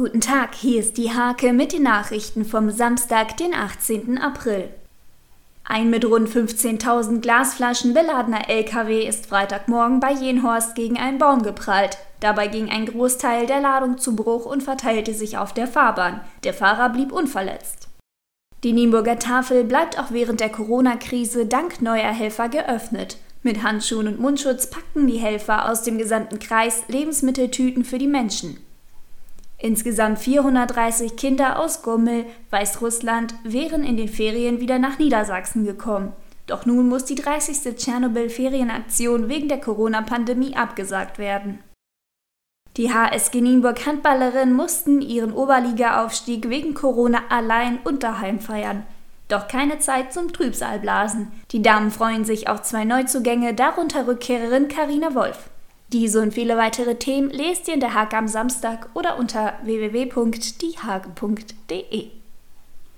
Guten Tag, hier ist die Hake mit den Nachrichten vom Samstag, den 18. April. Ein mit rund 15.000 Glasflaschen beladener LKW ist Freitagmorgen bei Jenhorst gegen einen Baum geprallt. Dabei ging ein Großteil der Ladung zu Bruch und verteilte sich auf der Fahrbahn. Der Fahrer blieb unverletzt. Die Nienburger Tafel bleibt auch während der Corona-Krise dank neuer Helfer geöffnet. Mit Handschuhen und Mundschutz packten die Helfer aus dem gesamten Kreis Lebensmitteltüten für die Menschen. Insgesamt 430 Kinder aus Gummel, Weißrussland, wären in den Ferien wieder nach Niedersachsen gekommen. Doch nun muss die 30. Tschernobyl-Ferienaktion wegen der Corona-Pandemie abgesagt werden. Die HSG Nienburg Handballerinnen mussten ihren Oberliga-Aufstieg wegen Corona allein und daheim feiern. Doch keine Zeit zum Trübsalblasen. Die Damen freuen sich auf zwei Neuzugänge, darunter Rückkehrerin Karina Wolf. Diese und viele weitere Themen lest ihr in der Hake am Samstag oder unter www.diehake.de.